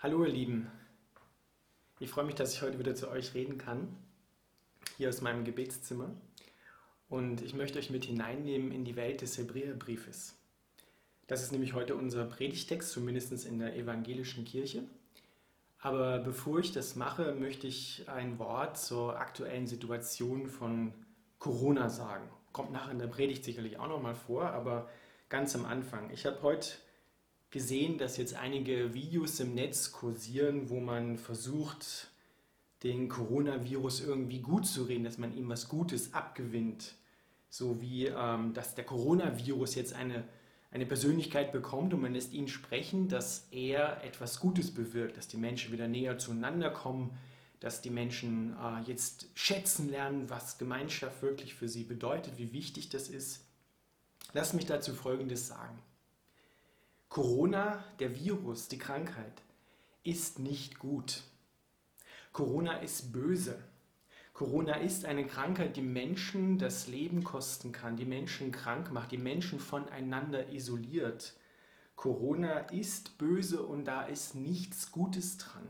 Hallo ihr Lieben, ich freue mich, dass ich heute wieder zu euch reden kann, hier aus meinem Gebetszimmer. Und ich möchte euch mit hineinnehmen in die Welt des Hebräerbriefes. Das ist nämlich heute unser Predigtext, zumindest in der evangelischen Kirche. Aber bevor ich das mache, möchte ich ein Wort zur aktuellen Situation von Corona sagen. Kommt nachher in der Predigt sicherlich auch nochmal vor, aber ganz am Anfang. Ich habe heute gesehen, dass jetzt einige Videos im Netz kursieren, wo man versucht, den Coronavirus irgendwie gut zu reden, dass man ihm was Gutes abgewinnt. So wie, ähm, dass der Coronavirus jetzt eine, eine Persönlichkeit bekommt und man lässt ihn sprechen, dass er etwas Gutes bewirkt, dass die Menschen wieder näher zueinander kommen, dass die Menschen äh, jetzt schätzen lernen, was Gemeinschaft wirklich für sie bedeutet, wie wichtig das ist. Lass mich dazu Folgendes sagen. Corona, der Virus, die Krankheit, ist nicht gut. Corona ist böse. Corona ist eine Krankheit, die Menschen das Leben kosten kann, die Menschen krank macht, die Menschen voneinander isoliert. Corona ist böse und da ist nichts Gutes dran.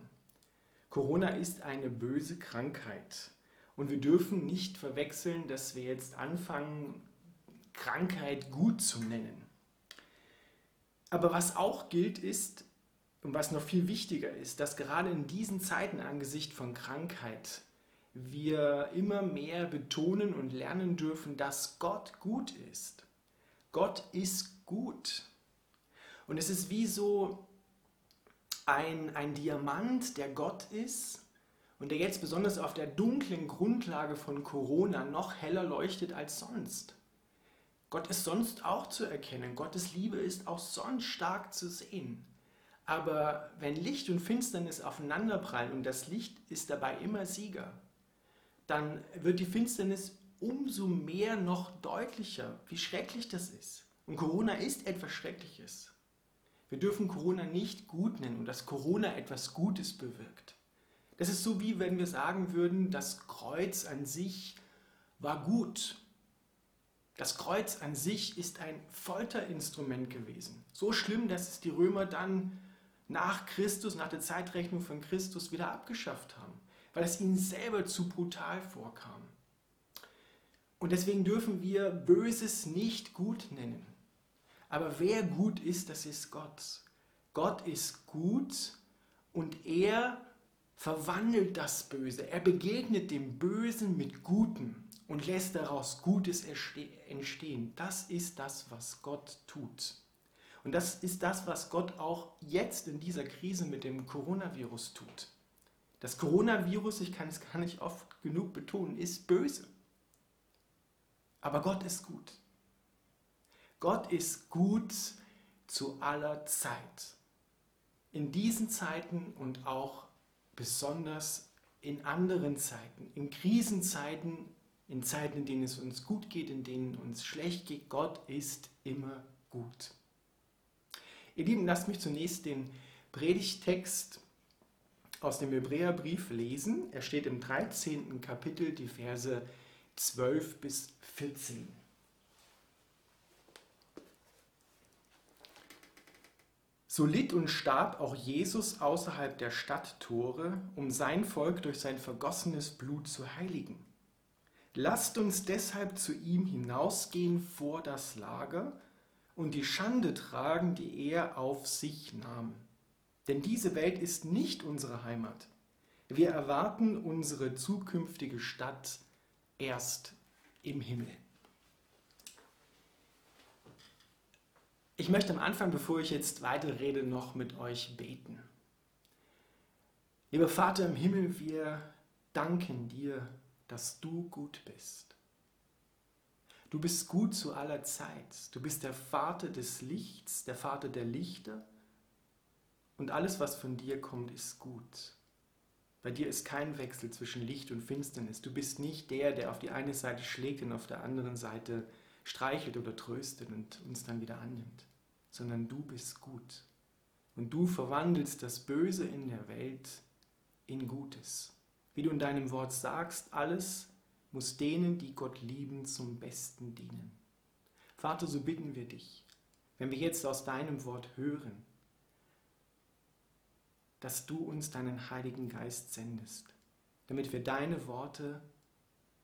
Corona ist eine böse Krankheit. Und wir dürfen nicht verwechseln, dass wir jetzt anfangen, Krankheit gut zu nennen. Aber was auch gilt ist, und was noch viel wichtiger ist, dass gerade in diesen Zeiten angesichts von Krankheit wir immer mehr betonen und lernen dürfen, dass Gott gut ist. Gott ist gut. Und es ist wie so ein, ein Diamant, der Gott ist und der jetzt besonders auf der dunklen Grundlage von Corona noch heller leuchtet als sonst. Gott ist sonst auch zu erkennen. Gottes Liebe ist auch sonst stark zu sehen. Aber wenn Licht und Finsternis aufeinanderprallen und das Licht ist dabei immer Sieger, dann wird die Finsternis umso mehr noch deutlicher, wie schrecklich das ist. Und Corona ist etwas Schreckliches. Wir dürfen Corona nicht gut nennen und dass Corona etwas Gutes bewirkt. Das ist so wie wenn wir sagen würden, das Kreuz an sich war gut das Kreuz an sich ist ein Folterinstrument gewesen. So schlimm, dass es die Römer dann nach Christus, nach der Zeitrechnung von Christus wieder abgeschafft haben, weil es ihnen selber zu brutal vorkam. Und deswegen dürfen wir Böses nicht gut nennen. Aber wer gut ist, das ist Gott. Gott ist gut und er verwandelt das Böse. Er begegnet dem Bösen mit Gutem und lässt daraus Gutes entstehen. Das ist das, was Gott tut. Und das ist das, was Gott auch jetzt in dieser Krise mit dem Coronavirus tut. Das Coronavirus, ich kann es gar nicht oft genug betonen, ist böse. Aber Gott ist gut. Gott ist gut zu aller Zeit. In diesen Zeiten und auch besonders in anderen Zeiten, in Krisenzeiten, in Zeiten, in denen es uns gut geht, in denen uns schlecht geht. Gott ist immer gut. Ihr Lieben, lasst mich zunächst den Predigtext aus dem Hebräerbrief lesen. Er steht im 13. Kapitel, die Verse 12 bis 14. So litt und starb auch Jesus außerhalb der Stadttore, um sein Volk durch sein vergossenes Blut zu heiligen. Lasst uns deshalb zu ihm hinausgehen vor das Lager und die Schande tragen, die er auf sich nahm. Denn diese Welt ist nicht unsere Heimat. Wir erwarten unsere zukünftige Stadt erst im Himmel. Ich möchte am Anfang, bevor ich jetzt weiter rede, noch mit euch beten. Lieber Vater im Himmel, wir danken dir dass du gut bist. Du bist gut zu aller Zeit. Du bist der Vater des Lichts, der Vater der Lichter. Und alles, was von dir kommt, ist gut. Bei dir ist kein Wechsel zwischen Licht und Finsternis. Du bist nicht der, der auf die eine Seite schlägt und auf der anderen Seite streichelt oder tröstet und uns dann wieder annimmt, sondern du bist gut. Und du verwandelst das Böse in der Welt in Gutes. Wie du in deinem Wort sagst, alles muss denen, die Gott lieben, zum Besten dienen. Vater, so bitten wir dich, wenn wir jetzt aus deinem Wort hören, dass du uns deinen Heiligen Geist sendest, damit wir deine Worte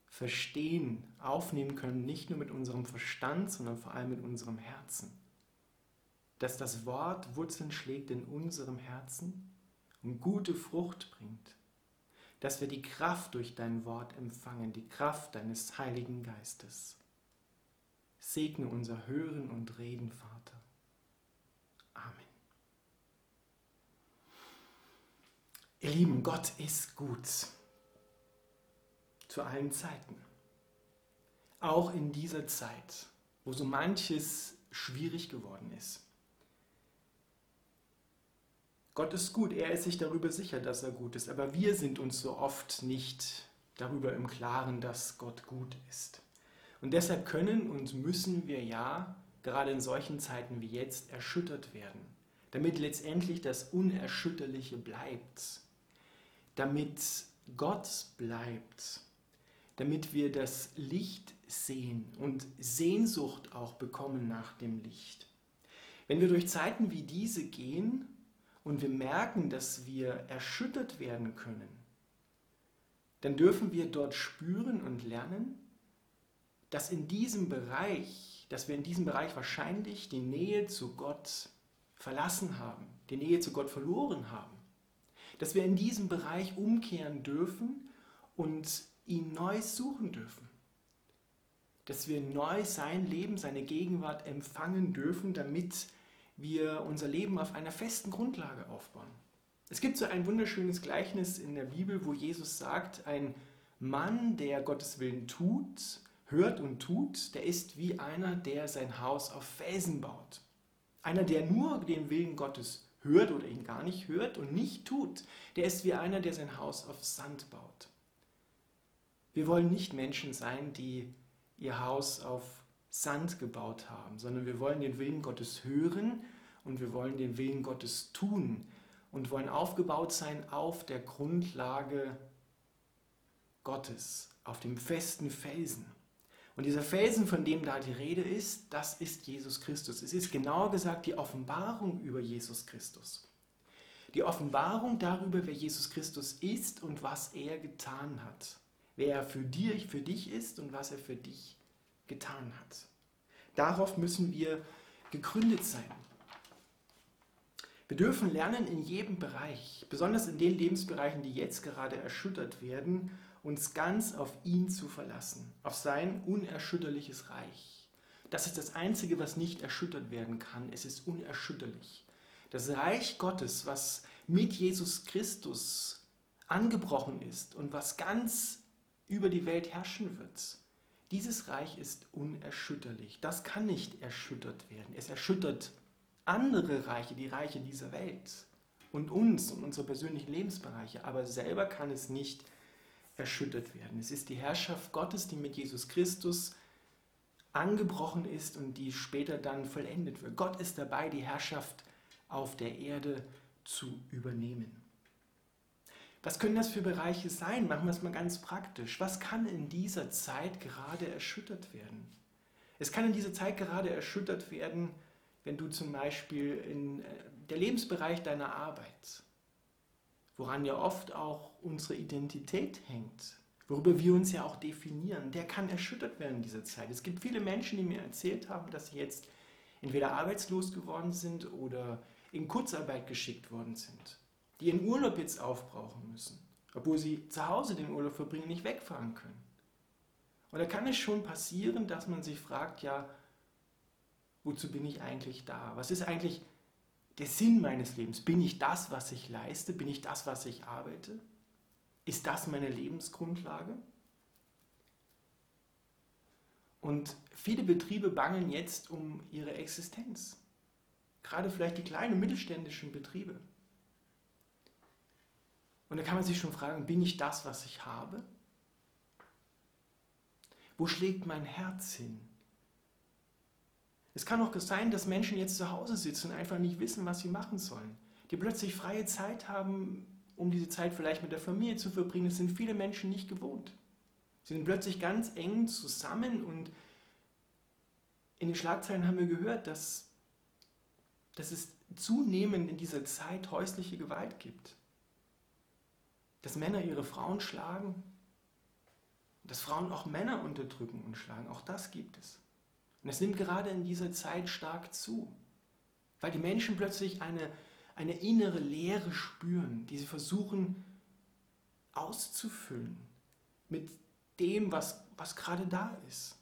verstehen, aufnehmen können, nicht nur mit unserem Verstand, sondern vor allem mit unserem Herzen. Dass das Wort Wurzeln schlägt in unserem Herzen und gute Frucht bringt. Dass wir die Kraft durch dein Wort empfangen, die Kraft deines Heiligen Geistes. Segne unser Hören und Reden, Vater. Amen. Ihr Lieben, Gott ist gut zu allen Zeiten. Auch in dieser Zeit, wo so manches schwierig geworden ist. Gott ist gut, er ist sich darüber sicher, dass er gut ist, aber wir sind uns so oft nicht darüber im Klaren, dass Gott gut ist. Und deshalb können und müssen wir ja gerade in solchen Zeiten wie jetzt erschüttert werden, damit letztendlich das Unerschütterliche bleibt, damit Gott bleibt damit wir das Licht sehen und Sehnsucht auch bekommen nach dem Licht. Wenn wir durch Zeiten wie diese gehen und wir merken, dass wir erschüttert werden können, dann dürfen wir dort spüren und lernen, dass in diesem Bereich, dass wir in diesem Bereich wahrscheinlich die Nähe zu Gott verlassen haben, die Nähe zu Gott verloren haben. Dass wir in diesem Bereich umkehren dürfen und ihn neu suchen dürfen. Dass wir neu sein Leben, seine Gegenwart empfangen dürfen, damit wir unser Leben auf einer festen Grundlage aufbauen. Es gibt so ein wunderschönes Gleichnis in der Bibel, wo Jesus sagt, ein Mann, der Gottes Willen tut, hört und tut, der ist wie einer, der sein Haus auf Felsen baut. Einer, der nur den Willen Gottes hört oder ihn gar nicht hört und nicht tut, der ist wie einer, der sein Haus auf Sand baut. Wir wollen nicht Menschen sein, die ihr Haus auf Sand gebaut haben, sondern wir wollen den Willen Gottes hören und wir wollen den Willen Gottes tun und wollen aufgebaut sein auf der Grundlage Gottes, auf dem festen Felsen. Und dieser Felsen, von dem da die Rede ist, das ist Jesus Christus. Es ist genauer gesagt die Offenbarung über Jesus Christus. Die Offenbarung darüber, wer Jesus Christus ist und was er getan hat wer er für dich, für dich ist und was er für dich getan hat. Darauf müssen wir gegründet sein. Wir dürfen lernen in jedem Bereich, besonders in den Lebensbereichen, die jetzt gerade erschüttert werden, uns ganz auf ihn zu verlassen, auf sein unerschütterliches Reich. Das ist das Einzige, was nicht erschüttert werden kann. Es ist unerschütterlich. Das Reich Gottes, was mit Jesus Christus angebrochen ist und was ganz über die Welt herrschen wird. Dieses Reich ist unerschütterlich. Das kann nicht erschüttert werden. Es erschüttert andere Reiche, die Reiche dieser Welt und uns und unsere persönlichen Lebensbereiche, aber selber kann es nicht erschüttert werden. Es ist die Herrschaft Gottes, die mit Jesus Christus angebrochen ist und die später dann vollendet wird. Gott ist dabei, die Herrschaft auf der Erde zu übernehmen. Was können das für Bereiche sein? Machen wir es mal ganz praktisch. Was kann in dieser Zeit gerade erschüttert werden? Es kann in dieser Zeit gerade erschüttert werden, wenn du zum Beispiel in äh, der Lebensbereich deiner Arbeit, woran ja oft auch unsere Identität hängt, worüber wir uns ja auch definieren, der kann erschüttert werden in dieser Zeit. Es gibt viele Menschen, die mir erzählt haben, dass sie jetzt entweder arbeitslos geworden sind oder in Kurzarbeit geschickt worden sind die ihren Urlaub jetzt aufbrauchen müssen, obwohl sie zu Hause den Urlaub verbringen, nicht wegfahren können. Und da kann es schon passieren, dass man sich fragt, ja, wozu bin ich eigentlich da? Was ist eigentlich der Sinn meines Lebens? Bin ich das, was ich leiste? Bin ich das, was ich arbeite? Ist das meine Lebensgrundlage? Und viele Betriebe bangen jetzt um ihre Existenz. Gerade vielleicht die kleinen und mittelständischen Betriebe. Und da kann man sich schon fragen, bin ich das, was ich habe? Wo schlägt mein Herz hin? Es kann auch sein, dass Menschen jetzt zu Hause sitzen und einfach nicht wissen, was sie machen sollen. Die plötzlich freie Zeit haben, um diese Zeit vielleicht mit der Familie zu verbringen. Das sind viele Menschen nicht gewohnt. Sie sind plötzlich ganz eng zusammen und in den Schlagzeilen haben wir gehört, dass, dass es zunehmend in dieser Zeit häusliche Gewalt gibt. Dass Männer ihre Frauen schlagen, dass Frauen auch Männer unterdrücken und schlagen, auch das gibt es. Und es nimmt gerade in dieser Zeit stark zu, weil die Menschen plötzlich eine, eine innere Leere spüren, die sie versuchen auszufüllen mit dem, was, was gerade da ist.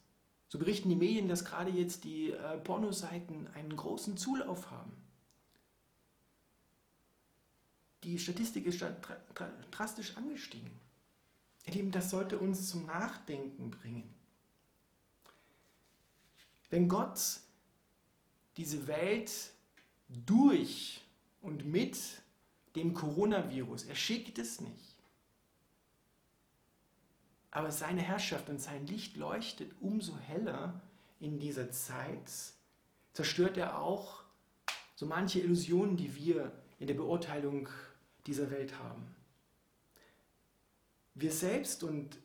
So berichten die Medien, dass gerade jetzt die äh, Pornoseiten einen großen Zulauf haben. Die Statistik ist drastisch angestiegen. Ihr Lieben, das sollte uns zum Nachdenken bringen. Wenn Gott diese Welt durch und mit dem Coronavirus, er schickt es nicht, aber seine Herrschaft und sein Licht leuchtet umso heller in dieser Zeit, zerstört er auch so manche Illusionen, die wir in der Beurteilung dieser Welt haben. Wir selbst und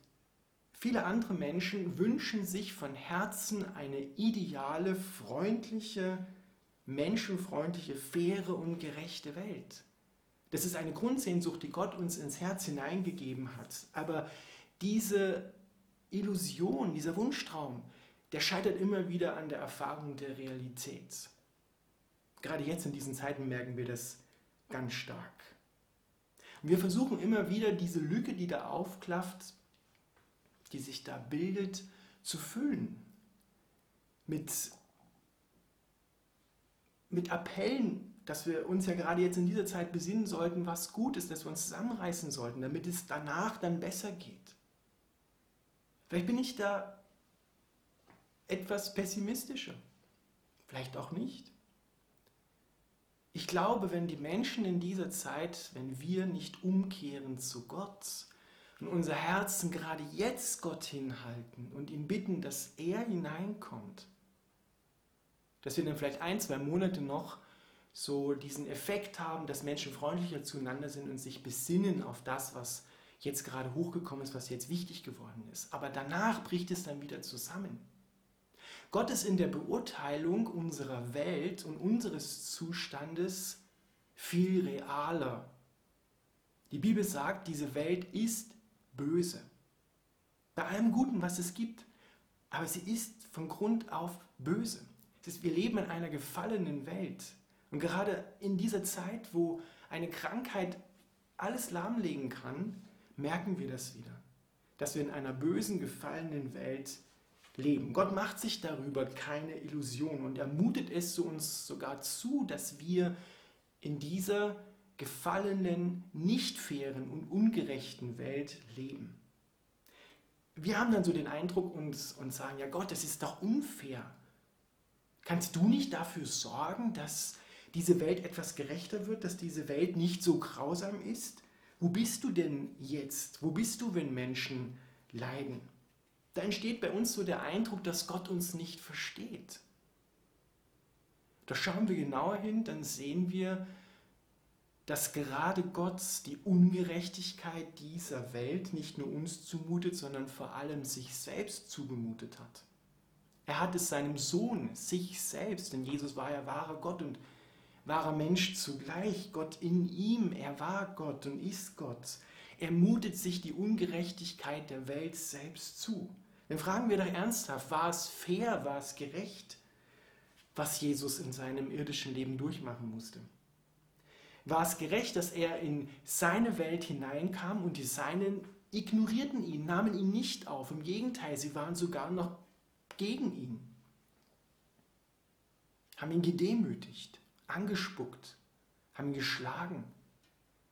viele andere Menschen wünschen sich von Herzen eine ideale, freundliche, menschenfreundliche, faire und gerechte Welt. Das ist eine Grundsehnsucht, die Gott uns ins Herz hineingegeben hat. Aber diese Illusion, dieser Wunschtraum, der scheitert immer wieder an der Erfahrung der Realität. Gerade jetzt in diesen Zeiten merken wir das ganz stark. Und wir versuchen immer wieder diese Lücke, die da aufklafft, die sich da bildet, zu füllen. Mit, mit Appellen, dass wir uns ja gerade jetzt in dieser Zeit besinnen sollten, was gut ist, dass wir uns zusammenreißen sollten, damit es danach dann besser geht. Vielleicht bin ich da etwas pessimistischer, vielleicht auch nicht. Ich glaube, wenn die Menschen in dieser Zeit, wenn wir nicht umkehren zu Gott und unser Herzen gerade jetzt Gott hinhalten und ihn bitten, dass er hineinkommt, dass wir dann vielleicht ein, zwei Monate noch so diesen Effekt haben, dass Menschen freundlicher zueinander sind und sich besinnen auf das, was jetzt gerade hochgekommen ist, was jetzt wichtig geworden ist. Aber danach bricht es dann wieder zusammen. Gott ist in der Beurteilung unserer Welt und unseres Zustandes viel realer. Die Bibel sagt, diese Welt ist böse. Bei allem Guten, was es gibt. Aber sie ist von Grund auf böse. Ist, wir leben in einer gefallenen Welt. Und gerade in dieser Zeit, wo eine Krankheit alles lahmlegen kann, merken wir das wieder, dass wir in einer bösen, gefallenen Welt leben. Gott macht sich darüber keine Illusion und er mutet es zu uns sogar zu, dass wir in dieser gefallenen, nicht fairen und ungerechten Welt leben. Wir haben dann so den Eindruck und, und sagen, ja Gott, das ist doch unfair. Kannst du nicht dafür sorgen, dass diese Welt etwas gerechter wird, dass diese Welt nicht so grausam ist? Wo bist du denn jetzt? Wo bist du, wenn Menschen leiden? Da entsteht bei uns so der Eindruck, dass Gott uns nicht versteht. Da schauen wir genauer hin, dann sehen wir, dass gerade Gott die Ungerechtigkeit dieser Welt nicht nur uns zumutet, sondern vor allem sich selbst zugemutet hat. Er hat es seinem Sohn, sich selbst, denn Jesus war ja wahrer Gott und wahrer Mensch zugleich, Gott in ihm, er war Gott und ist Gott. Er mutet sich die Ungerechtigkeit der Welt selbst zu. Dann fragen wir doch ernsthaft, war es fair, war es gerecht, was Jesus in seinem irdischen Leben durchmachen musste? War es gerecht, dass er in seine Welt hineinkam und die Seinen ignorierten ihn, nahmen ihn nicht auf. Im Gegenteil, sie waren sogar noch gegen ihn, haben ihn gedemütigt angespuckt, haben ihn geschlagen,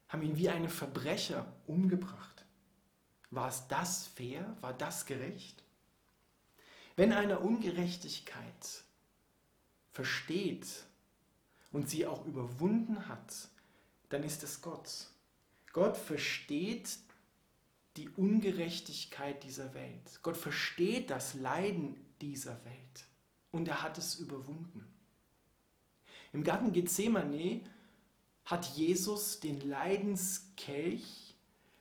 haben ihn wie einen Verbrecher umgebracht. War es das fair? War das gerecht? Wenn einer Ungerechtigkeit versteht und sie auch überwunden hat, dann ist es Gott. Gott versteht die Ungerechtigkeit dieser Welt. Gott versteht das Leiden dieser Welt und er hat es überwunden. Im Garten Gethsemane hat Jesus den Leidenskelch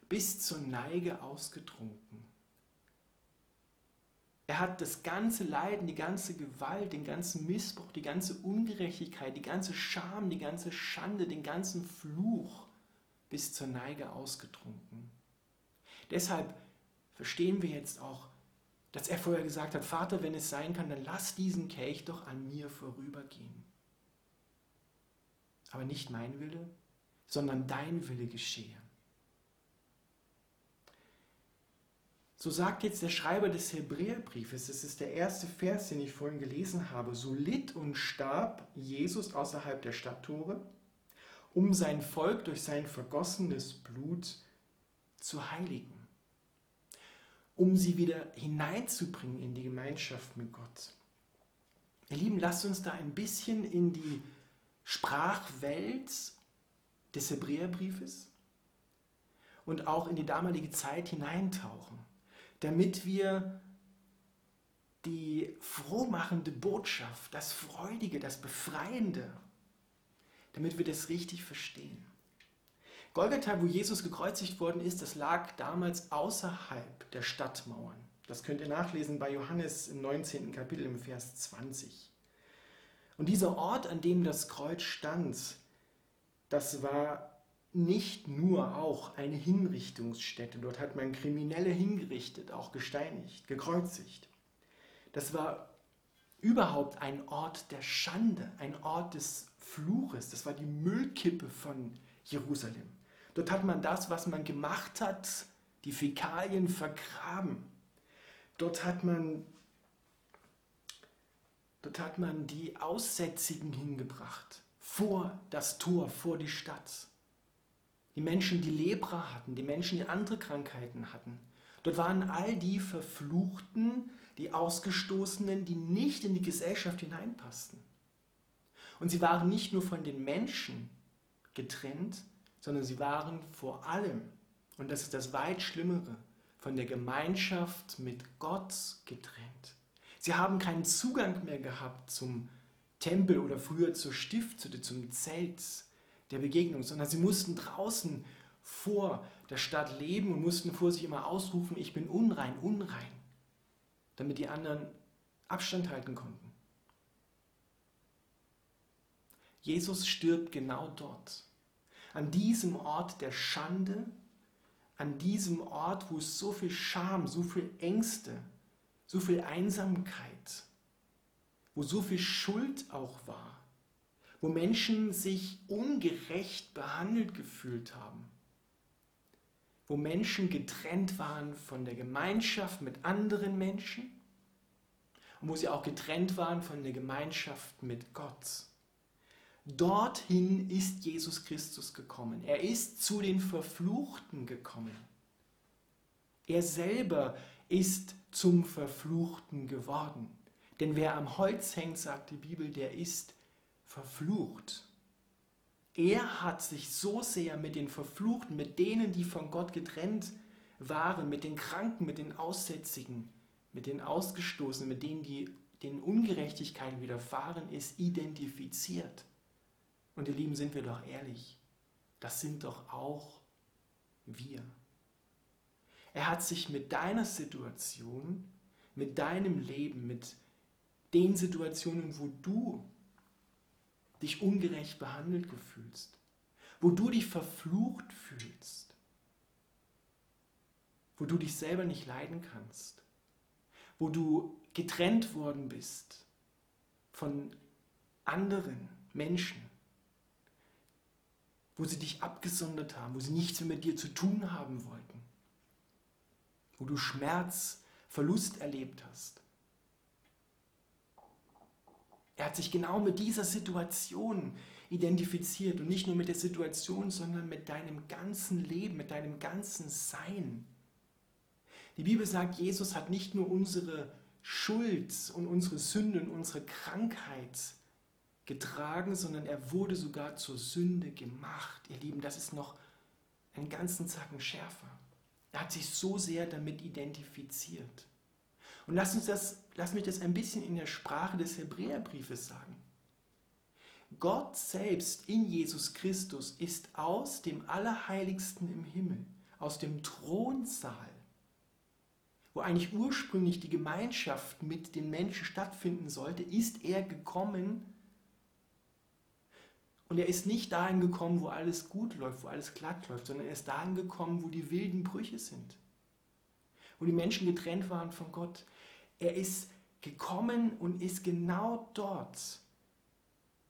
bis zur Neige ausgetrunken. Er hat das ganze Leiden, die ganze Gewalt, den ganzen Missbrauch, die ganze Ungerechtigkeit, die ganze Scham, die ganze Schande, den ganzen Fluch bis zur Neige ausgetrunken. Deshalb verstehen wir jetzt auch, dass er vorher gesagt hat, Vater, wenn es sein kann, dann lass diesen Kelch doch an mir vorübergehen. Aber nicht mein Wille, sondern dein Wille geschehe. So sagt jetzt der Schreiber des Hebräerbriefes, das ist der erste Vers, den ich vorhin gelesen habe, so litt und starb Jesus außerhalb der Stadttore, um sein Volk durch sein vergossenes Blut zu heiligen, um sie wieder hineinzubringen in die Gemeinschaft mit Gott. Ihr Lieben, lasst uns da ein bisschen in die Sprachwelt des Hebräerbriefes und auch in die damalige Zeit hineintauchen damit wir die frohmachende Botschaft, das Freudige, das Befreiende, damit wir das richtig verstehen. Golgatha, wo Jesus gekreuzigt worden ist, das lag damals außerhalb der Stadtmauern. Das könnt ihr nachlesen bei Johannes im 19. Kapitel im Vers 20. Und dieser Ort, an dem das Kreuz stand, das war nicht nur auch eine Hinrichtungsstätte. Dort hat man Kriminelle hingerichtet, auch gesteinigt, gekreuzigt. Das war überhaupt ein Ort der Schande, ein Ort des Fluches. Das war die Müllkippe von Jerusalem. Dort hat man das, was man gemacht hat, die Fäkalien vergraben. Dort hat man, dort hat man die Aussätzigen hingebracht, vor das Tor, vor die Stadt die Menschen, die Lepra hatten, die Menschen, die andere Krankheiten hatten. Dort waren all die Verfluchten, die Ausgestoßenen, die nicht in die Gesellschaft hineinpassten. Und sie waren nicht nur von den Menschen getrennt, sondern sie waren vor allem, und das ist das weit Schlimmere, von der Gemeinschaft mit Gott getrennt. Sie haben keinen Zugang mehr gehabt zum Tempel oder früher zur Stiftshütte, zum Zelt, der Begegnung, sondern sie mussten draußen vor der Stadt leben und mussten vor sich immer ausrufen, ich bin unrein, unrein, damit die anderen Abstand halten konnten. Jesus stirbt genau dort, an diesem Ort der Schande, an diesem Ort, wo es so viel Scham, so viel Ängste, so viel Einsamkeit, wo so viel Schuld auch war wo Menschen sich ungerecht behandelt gefühlt haben, wo Menschen getrennt waren von der Gemeinschaft mit anderen Menschen und wo sie auch getrennt waren von der Gemeinschaft mit Gott. Dorthin ist Jesus Christus gekommen. Er ist zu den Verfluchten gekommen. Er selber ist zum Verfluchten geworden. Denn wer am Holz hängt, sagt die Bibel, der ist verflucht. Er hat sich so sehr mit den Verfluchten, mit denen, die von Gott getrennt waren, mit den Kranken, mit den Aussätzigen, mit den Ausgestoßenen, mit denen, die den Ungerechtigkeiten widerfahren ist, identifiziert. Und ihr Lieben, sind wir doch ehrlich, das sind doch auch wir. Er hat sich mit deiner Situation, mit deinem Leben, mit den Situationen, wo du dich ungerecht behandelt gefühlst, wo du dich verflucht fühlst, wo du dich selber nicht leiden kannst, wo du getrennt worden bist von anderen Menschen, wo sie dich abgesondert haben, wo sie nichts mehr mit dir zu tun haben wollten, wo du Schmerz, Verlust erlebt hast, er hat sich genau mit dieser Situation identifiziert und nicht nur mit der Situation, sondern mit deinem ganzen Leben, mit deinem ganzen Sein. Die Bibel sagt, Jesus hat nicht nur unsere Schuld und unsere Sünde und unsere Krankheit getragen, sondern er wurde sogar zur Sünde gemacht. Ihr Lieben, das ist noch einen ganzen Zacken schärfer. Er hat sich so sehr damit identifiziert. Und lass, uns das, lass mich das ein bisschen in der Sprache des Hebräerbriefes sagen. Gott selbst in Jesus Christus ist aus dem Allerheiligsten im Himmel, aus dem Thronsaal, wo eigentlich ursprünglich die Gemeinschaft mit den Menschen stattfinden sollte, ist er gekommen. Und er ist nicht dahin gekommen, wo alles gut läuft, wo alles glatt läuft, sondern er ist dahin gekommen, wo die wilden Brüche sind, wo die Menschen getrennt waren von Gott. Er ist gekommen und ist genau dort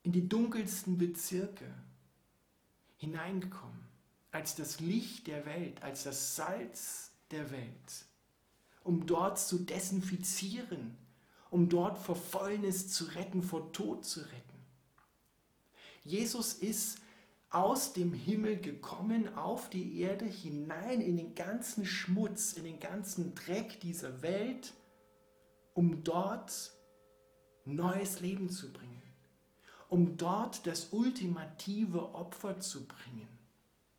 in die dunkelsten Bezirke hineingekommen, als das Licht der Welt, als das Salz der Welt, um dort zu desinfizieren, um dort vor Fäulnis zu retten, vor Tod zu retten. Jesus ist aus dem Himmel gekommen auf die Erde hinein in den ganzen Schmutz, in den ganzen Dreck dieser Welt, um dort neues Leben zu bringen, um dort das ultimative Opfer zu bringen,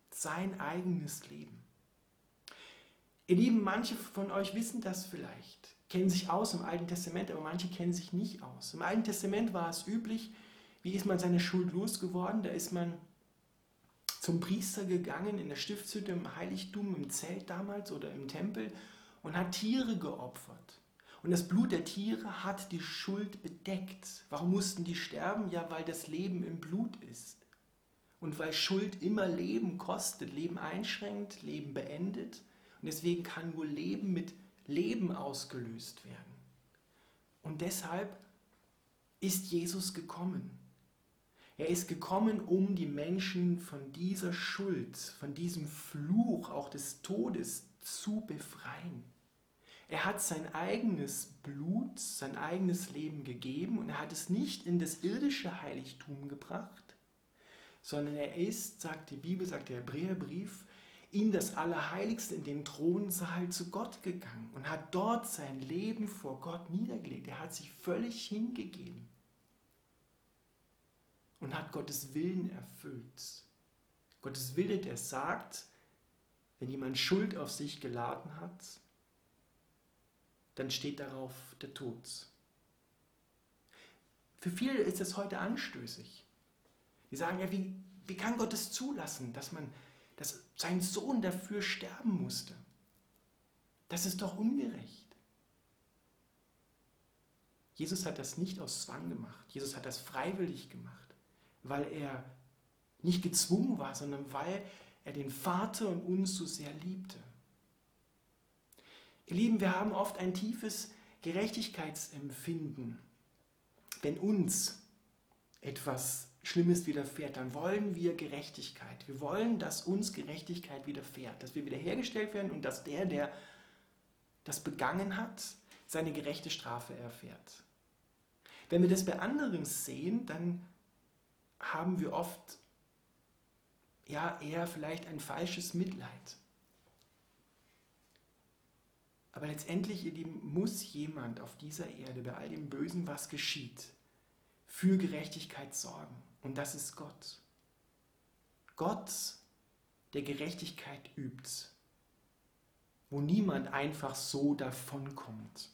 sein eigenes Leben. Ihr Lieben, manche von euch wissen das vielleicht, kennen sich aus im Alten Testament, aber manche kennen sich nicht aus. Im Alten Testament war es üblich, wie ist man seine Schuld losgeworden? Da ist man zum Priester gegangen in der Stiftshütte im Heiligtum, im Zelt damals oder im Tempel und hat Tiere geopfert. Und das Blut der Tiere hat die Schuld bedeckt. Warum mussten die sterben? Ja, weil das Leben im Blut ist. Und weil Schuld immer Leben kostet, Leben einschränkt, Leben beendet. Und deswegen kann nur Leben mit Leben ausgelöst werden. Und deshalb ist Jesus gekommen. Er ist gekommen, um die Menschen von dieser Schuld, von diesem Fluch auch des Todes zu befreien. Er hat sein eigenes Blut, sein eigenes Leben gegeben und er hat es nicht in das irdische Heiligtum gebracht, sondern er ist, sagt die Bibel, sagt der Hebräerbrief, in das Allerheiligste, in den Thronsaal zu Gott gegangen und hat dort sein Leben vor Gott niedergelegt. Er hat sich völlig hingegeben und hat Gottes Willen erfüllt. Gottes Wille, der sagt, wenn jemand Schuld auf sich geladen hat, dann steht darauf der Tod. Für viele ist es heute anstößig. Die sagen ja, wie, wie kann Gott es zulassen, dass, man, dass sein Sohn dafür sterben musste? Das ist doch ungerecht. Jesus hat das nicht aus Zwang gemacht. Jesus hat das freiwillig gemacht, weil er nicht gezwungen war, sondern weil er den Vater und uns so sehr liebte. Ihr Lieben, wir haben oft ein tiefes Gerechtigkeitsempfinden. Wenn uns etwas Schlimmes widerfährt, dann wollen wir Gerechtigkeit. Wir wollen, dass uns Gerechtigkeit widerfährt, dass wir wiederhergestellt werden und dass der, der das begangen hat, seine gerechte Strafe erfährt. Wenn wir das bei anderen sehen, dann haben wir oft ja eher vielleicht ein falsches Mitleid. Aber letztendlich, ihr Lieben, muss jemand auf dieser Erde bei all dem Bösen, was geschieht, für Gerechtigkeit sorgen. Und das ist Gott. Gott, der Gerechtigkeit übt, wo niemand einfach so davonkommt,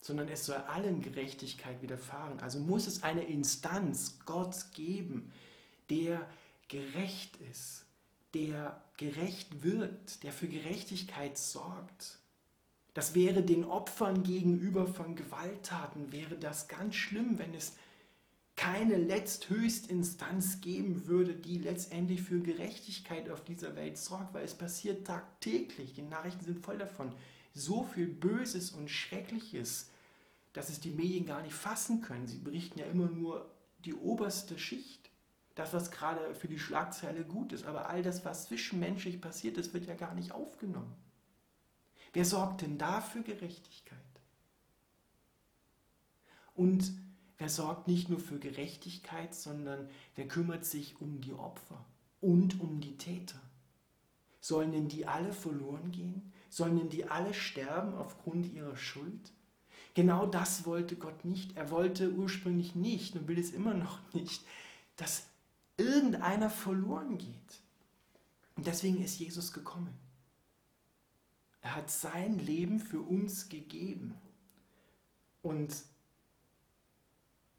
sondern es soll allen Gerechtigkeit widerfahren. Also muss es eine Instanz, Gott, geben, der gerecht ist, der gerecht wird, der für Gerechtigkeit sorgt. Das wäre den Opfern gegenüber von Gewalttaten, wäre das ganz schlimm, wenn es keine letzthöchstinstanz geben würde, die letztendlich für Gerechtigkeit auf dieser Welt sorgt, weil es passiert tagtäglich. Die Nachrichten sind voll davon. So viel Böses und Schreckliches, dass es die Medien gar nicht fassen können. Sie berichten ja immer nur die oberste Schicht. Das, was gerade für die Schlagzeile gut ist. Aber all das, was zwischenmenschlich passiert ist, wird ja gar nicht aufgenommen. Wer sorgt denn da für Gerechtigkeit? Und wer sorgt nicht nur für Gerechtigkeit, sondern wer kümmert sich um die Opfer und um die Täter? Sollen denn die alle verloren gehen? Sollen denn die alle sterben aufgrund ihrer Schuld? Genau das wollte Gott nicht. Er wollte ursprünglich nicht und will es immer noch nicht, dass irgendeiner verloren geht. Und deswegen ist Jesus gekommen. Er hat sein Leben für uns gegeben. Und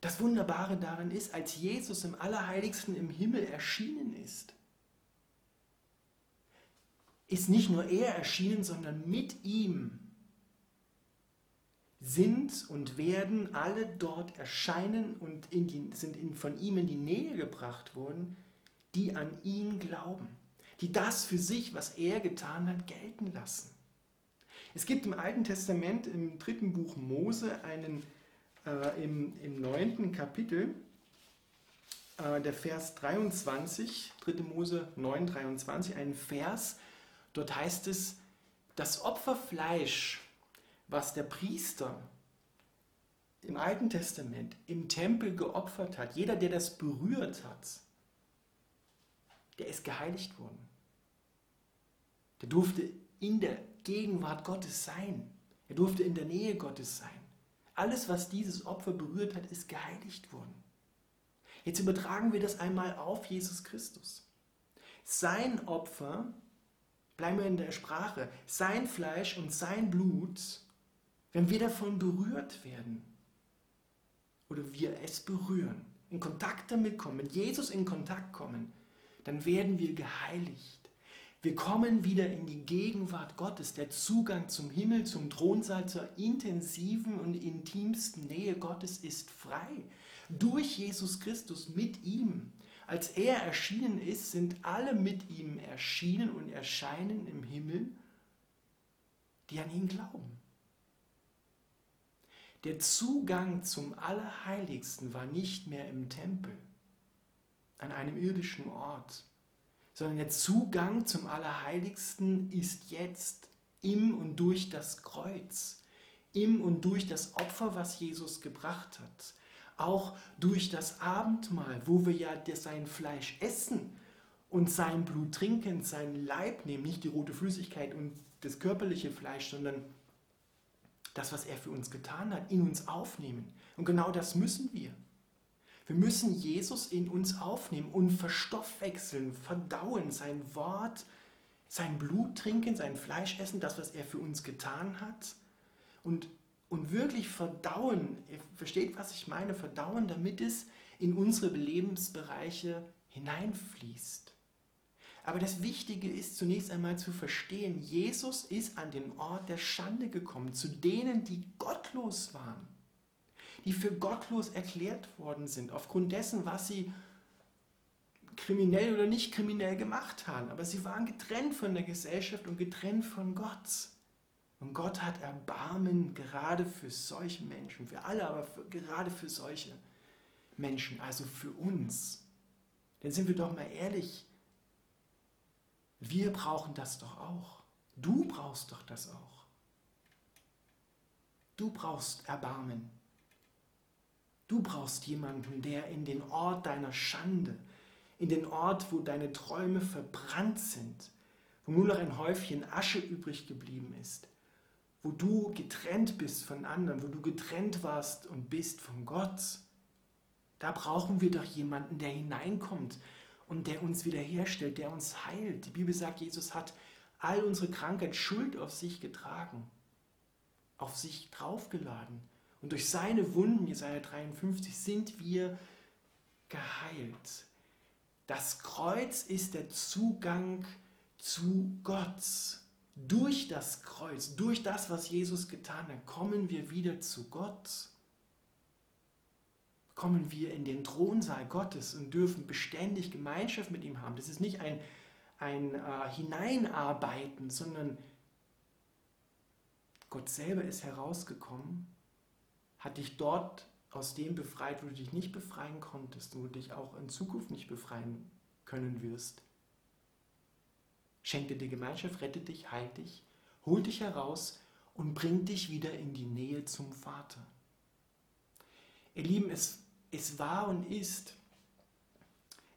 das Wunderbare daran ist, als Jesus im Allerheiligsten im Himmel erschienen ist, ist nicht nur er erschienen, sondern mit ihm sind und werden alle dort erscheinen und die, sind in, von ihm in die Nähe gebracht worden, die an ihn glauben, die das für sich, was er getan hat, gelten lassen. Es gibt im Alten Testament im dritten Buch Mose einen, äh, im, im neunten Kapitel, äh, der Vers 23, 3. Mose 9, 23, einen Vers, dort heißt es, das Opferfleisch, was der Priester im Alten Testament im Tempel geopfert hat, jeder, der das berührt hat, der ist geheiligt worden. Der durfte in der Gegenwart Gottes sein. Er durfte in der Nähe Gottes sein. Alles, was dieses Opfer berührt hat, ist geheiligt worden. Jetzt übertragen wir das einmal auf Jesus Christus. Sein Opfer, bleiben wir in der Sprache, sein Fleisch und sein Blut, wenn wir davon berührt werden oder wir es berühren, in Kontakt damit kommen, mit Jesus in Kontakt kommen, dann werden wir geheiligt. Wir kommen wieder in die Gegenwart Gottes. Der Zugang zum Himmel, zum Thronsaal, zur intensiven und intimsten Nähe Gottes ist frei. Durch Jesus Christus, mit ihm. Als er erschienen ist, sind alle mit ihm erschienen und erscheinen im Himmel, die an ihn glauben. Der Zugang zum Allerheiligsten war nicht mehr im Tempel, an einem irdischen Ort, sondern der Zugang zum Allerheiligsten ist jetzt im und durch das Kreuz, im und durch das Opfer, was Jesus gebracht hat, auch durch das Abendmahl, wo wir ja sein Fleisch essen und sein Blut trinken, sein Leib nehmen, nicht die rote Flüssigkeit und das körperliche Fleisch, sondern das, was er für uns getan hat, in uns aufnehmen. Und genau das müssen wir. Wir müssen Jesus in uns aufnehmen und verstoffwechseln, verdauen, sein Wort, sein Blut trinken, sein Fleisch essen, das, was er für uns getan hat. Und, und wirklich verdauen, ihr versteht, was ich meine, verdauen, damit es in unsere Lebensbereiche hineinfließt. Aber das Wichtige ist zunächst einmal zu verstehen, Jesus ist an den Ort der Schande gekommen, zu denen, die gottlos waren die für gottlos erklärt worden sind, aufgrund dessen, was sie kriminell oder nicht kriminell gemacht haben. Aber sie waren getrennt von der Gesellschaft und getrennt von Gott. Und Gott hat Erbarmen gerade für solche Menschen, für alle, aber für, gerade für solche Menschen, also für uns. Denn sind wir doch mal ehrlich, wir brauchen das doch auch. Du brauchst doch das auch. Du brauchst Erbarmen. Du brauchst jemanden, der in den Ort deiner Schande, in den Ort, wo deine Träume verbrannt sind, wo nur noch ein Häufchen Asche übrig geblieben ist, wo du getrennt bist von anderen, wo du getrennt warst und bist von Gott. Da brauchen wir doch jemanden, der hineinkommt und der uns wiederherstellt, der uns heilt. Die Bibel sagt, Jesus hat all unsere Krankheit, Schuld auf sich getragen, auf sich draufgeladen. Und durch seine Wunden, Jesaja 53, sind wir geheilt. Das Kreuz ist der Zugang zu Gott. Durch das Kreuz, durch das, was Jesus getan hat, kommen wir wieder zu Gott. Kommen wir in den Thronsaal Gottes und dürfen beständig Gemeinschaft mit ihm haben. Das ist nicht ein, ein äh, Hineinarbeiten, sondern Gott selber ist herausgekommen hat dich dort aus dem befreit, wo du dich nicht befreien konntest wo du dich auch in Zukunft nicht befreien können wirst. Schenkt dir die Gemeinschaft, rettet dich, heilt dich, holt dich heraus und bringt dich wieder in die Nähe zum Vater. Ihr Lieben, es, es war und ist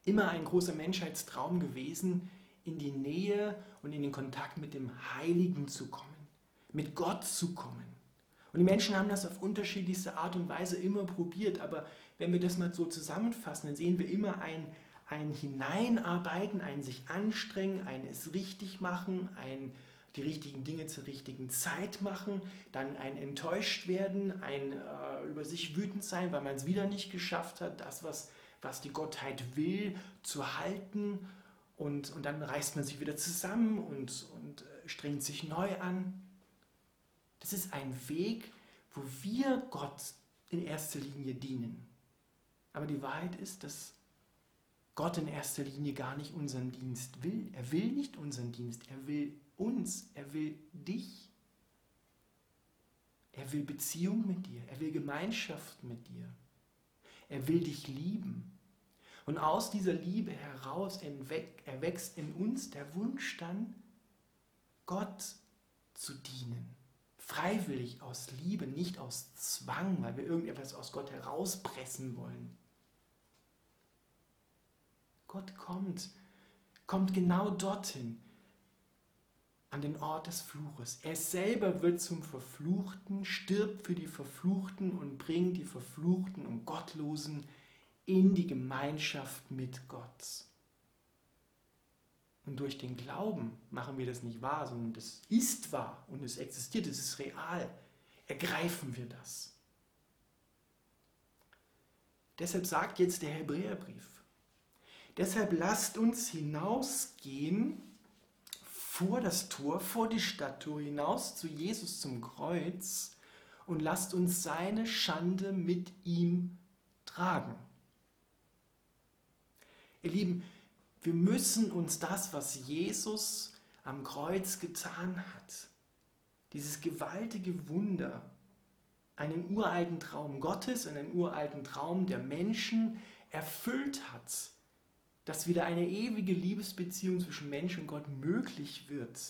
immer ein großer Menschheitstraum gewesen, in die Nähe und in den Kontakt mit dem Heiligen zu kommen, mit Gott zu kommen. Und die Menschen haben das auf unterschiedlichste Art und Weise immer probiert. Aber wenn wir das mal so zusammenfassen, dann sehen wir immer ein, ein Hineinarbeiten, ein sich anstrengen, ein es richtig machen, ein die richtigen Dinge zur richtigen Zeit machen, dann ein enttäuscht werden, ein äh, über sich wütend sein, weil man es wieder nicht geschafft hat, das, was, was die Gottheit will, zu halten. Und, und dann reißt man sich wieder zusammen und, und äh, strengt sich neu an. Das ist ein Weg, wo wir Gott in erster Linie dienen. Aber die Wahrheit ist, dass Gott in erster Linie gar nicht unseren Dienst will. Er will nicht unseren Dienst, er will uns, er will dich. Er will Beziehung mit dir, er will Gemeinschaft mit dir. Er will dich lieben. Und aus dieser Liebe heraus erwächst in uns der Wunsch dann, Gott zu dienen. Freiwillig aus Liebe, nicht aus Zwang, weil wir irgendetwas aus Gott herauspressen wollen. Gott kommt, kommt genau dorthin, an den Ort des Fluches. Er selber wird zum Verfluchten, stirbt für die Verfluchten und bringt die Verfluchten und Gottlosen in die Gemeinschaft mit Gott. Und durch den Glauben machen wir das nicht wahr, sondern das ist wahr und es existiert, es ist real. Ergreifen wir das. Deshalb sagt jetzt der Hebräerbrief, deshalb lasst uns hinausgehen vor das Tor, vor die Stadttür hinaus zu Jesus zum Kreuz und lasst uns seine Schande mit ihm tragen. Ihr Lieben, wir müssen uns das, was Jesus am Kreuz getan hat, dieses gewaltige Wunder, einen uralten Traum Gottes einen uralten Traum der Menschen erfüllt hat, dass wieder eine ewige Liebesbeziehung zwischen Mensch und Gott möglich wird,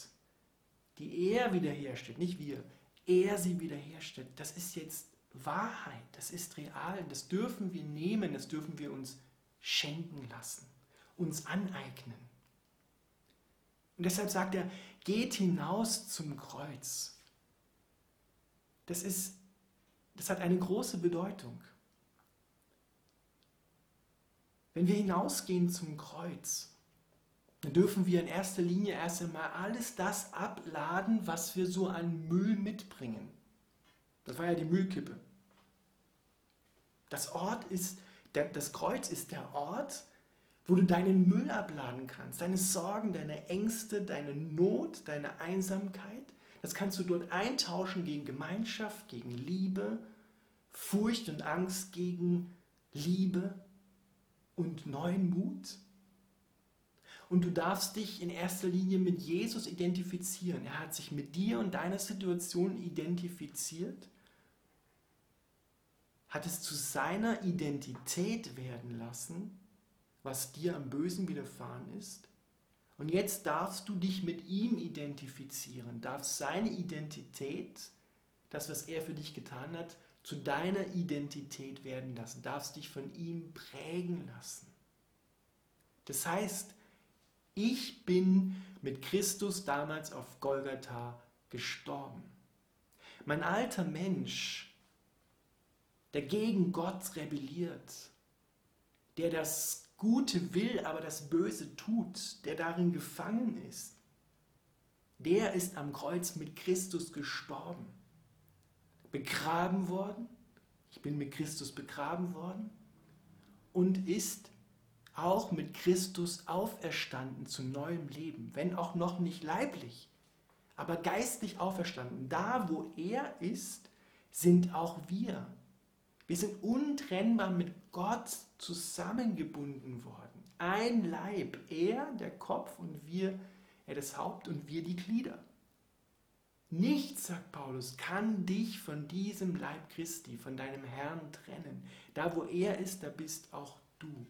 die er wiederherstellt, nicht wir, er sie wiederherstellt, das ist jetzt Wahrheit, das ist real, das dürfen wir nehmen, das dürfen wir uns schenken lassen, uns aneignen. Und deshalb sagt er, geht hinaus zum Kreuz. Das, ist, das hat eine große Bedeutung. Wenn wir hinausgehen zum Kreuz, dann dürfen wir in erster Linie erst einmal alles das abladen, was wir so an Müll mitbringen. Das war ja die Müllkippe. Das Ort ist, das Kreuz ist der Ort, wo du deinen Müll abladen kannst, deine Sorgen, deine Ängste, deine Not, deine Einsamkeit. Das kannst du dort eintauschen gegen Gemeinschaft, gegen Liebe, Furcht und Angst gegen Liebe, und neuen Mut. Und du darfst dich in erster Linie mit Jesus identifizieren. Er hat sich mit dir und deiner Situation identifiziert, hat es zu seiner Identität werden lassen, was dir am Bösen widerfahren ist. Und jetzt darfst du dich mit ihm identifizieren, darfst seine Identität, das, was er für dich getan hat, zu deiner Identität werden lassen, darfst dich von ihm prägen lassen. Das heißt, ich bin mit Christus damals auf Golgatha gestorben. Mein alter Mensch, der gegen Gott rebelliert, der das Gute will, aber das Böse tut, der darin gefangen ist, der ist am Kreuz mit Christus gestorben begraben worden, ich bin mit Christus begraben worden und ist auch mit Christus auferstanden zu neuem Leben, wenn auch noch nicht leiblich, aber geistlich auferstanden. Da, wo er ist, sind auch wir. Wir sind untrennbar mit Gott zusammengebunden worden. Ein Leib, er der Kopf und wir, er das Haupt und wir die Glieder. Nichts, sagt Paulus, kann dich von diesem Leib Christi, von deinem Herrn trennen. Da, wo er ist, da bist auch du.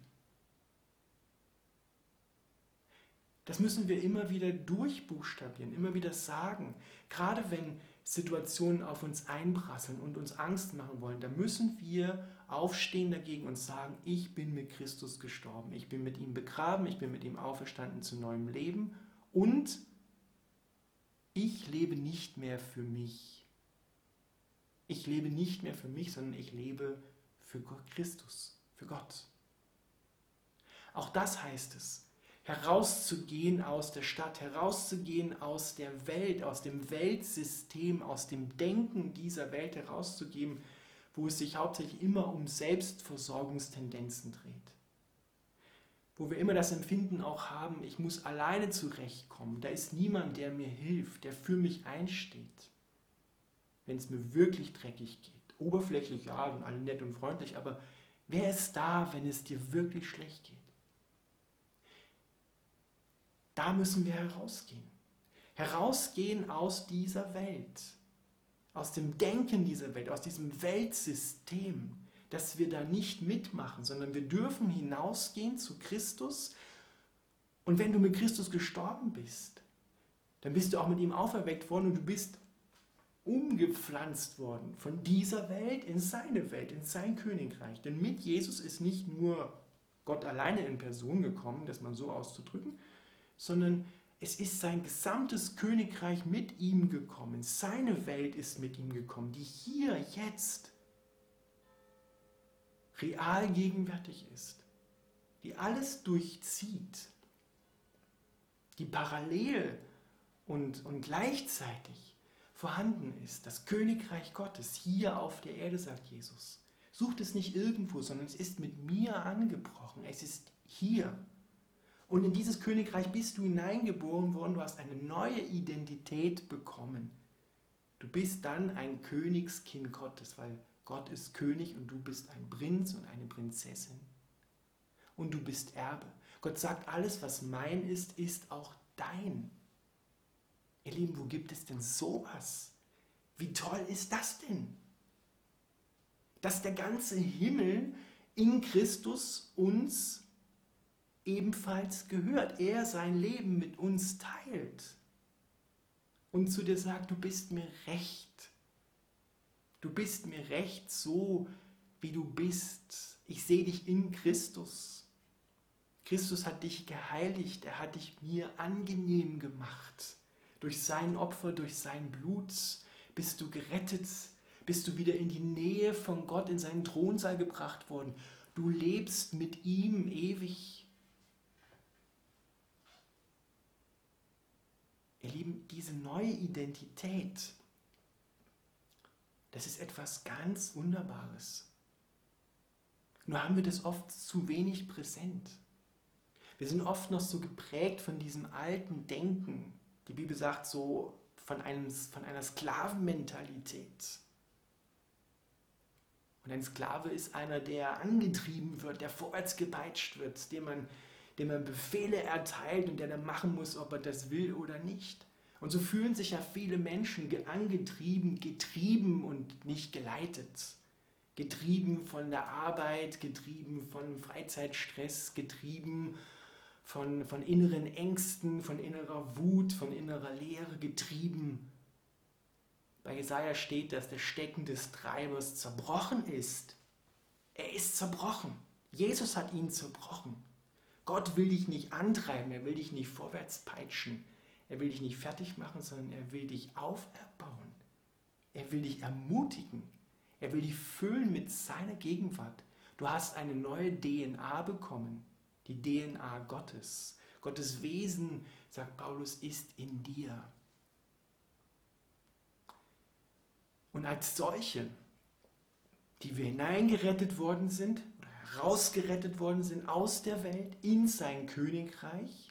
Das müssen wir immer wieder durchbuchstabieren, immer wieder sagen. Gerade wenn Situationen auf uns einprasseln und uns Angst machen wollen, da müssen wir aufstehen dagegen und sagen, ich bin mit Christus gestorben, ich bin mit ihm begraben, ich bin mit ihm auferstanden zu neuem Leben und ich lebe nicht mehr für mich. Ich lebe nicht mehr für mich, sondern ich lebe für Christus, für Gott. Auch das heißt es, herauszugehen aus der Stadt, herauszugehen aus der Welt, aus dem Weltsystem, aus dem Denken dieser Welt herauszugehen, wo es sich hauptsächlich immer um Selbstversorgungstendenzen dreht wo wir immer das Empfinden auch haben, ich muss alleine zurechtkommen, da ist niemand, der mir hilft, der für mich einsteht. wenn es mir wirklich dreckig geht. Oberflächlich, ja, sind alle nett und freundlich, aber wer ist da, wenn es dir wirklich schlecht geht? Da müssen wir herausgehen. Herausgehen aus dieser Welt, aus dem Denken dieser Welt, aus diesem Weltsystem, dass wir da nicht mitmachen, sondern wir dürfen hinausgehen zu Christus. Und wenn du mit Christus gestorben bist, dann bist du auch mit ihm auferweckt worden und du bist umgepflanzt worden von dieser Welt in seine Welt, in sein Königreich. Denn mit Jesus ist nicht nur Gott alleine in Person gekommen, das mal so auszudrücken, sondern es ist sein gesamtes Königreich mit ihm gekommen. Seine Welt ist mit ihm gekommen, die hier jetzt real gegenwärtig ist, die alles durchzieht, die parallel und, und gleichzeitig vorhanden ist. Das Königreich Gottes hier auf der Erde, sagt Jesus. Sucht es nicht irgendwo, sondern es ist mit mir angebrochen. Es ist hier. Und in dieses Königreich bist du hineingeboren worden, du hast eine neue Identität bekommen. Du bist dann ein Königskind Gottes, weil Gott ist König und du bist ein Prinz und eine Prinzessin. Und du bist Erbe. Gott sagt, alles, was mein ist, ist auch dein. Ihr Lieben, wo gibt es denn sowas? Wie toll ist das denn? Dass der ganze Himmel in Christus uns ebenfalls gehört. Er sein Leben mit uns teilt und zu dir sagt, du bist mir recht. Du bist mir recht so, wie du bist. Ich sehe dich in Christus. Christus hat dich geheiligt, er hat dich mir angenehm gemacht. Durch sein Opfer, durch sein Blut bist du gerettet, bist du wieder in die Nähe von Gott, in seinen Thronsaal gebracht worden. Du lebst mit ihm ewig. Ihr Lieben, diese neue Identität, das ist etwas ganz Wunderbares. Nur haben wir das oft zu wenig präsent. Wir sind oft noch so geprägt von diesem alten Denken. Die Bibel sagt so von, einem, von einer Sklavenmentalität. Und ein Sklave ist einer, der angetrieben wird, der vorwärts gepeitscht wird, dem man dem er Befehle erteilt und der dann machen muss, ob er das will oder nicht. Und so fühlen sich ja viele Menschen angetrieben, getrieben und nicht geleitet. Getrieben von der Arbeit, getrieben von Freizeitstress, getrieben von, von inneren Ängsten, von innerer Wut, von innerer Leere, getrieben. Bei Jesaja steht, dass der Stecken des Treibers zerbrochen ist. Er ist zerbrochen. Jesus hat ihn zerbrochen. Gott will dich nicht antreiben, er will dich nicht vorwärts peitschen, er will dich nicht fertig machen, sondern er will dich auferbauen. Er will dich ermutigen. Er will dich füllen mit seiner Gegenwart. Du hast eine neue DNA bekommen, die DNA Gottes. Gottes Wesen, sagt Paulus, ist in dir. Und als solche, die wir hineingerettet worden sind, rausgerettet worden sind aus der Welt in sein Königreich,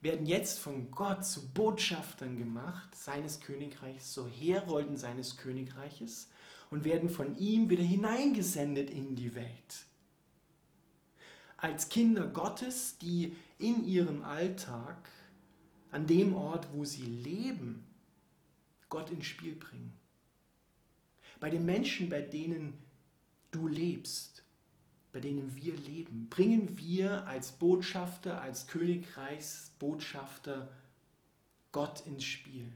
werden jetzt von Gott zu Botschaftern gemacht seines Königreichs, zu Herolden seines Königreiches und werden von ihm wieder hineingesendet in die Welt. Als Kinder Gottes, die in ihrem Alltag, an dem Ort, wo sie leben, Gott ins Spiel bringen. Bei den Menschen, bei denen du lebst, bei denen wir leben, bringen wir als Botschafter, als Königreichsbotschafter Gott ins Spiel.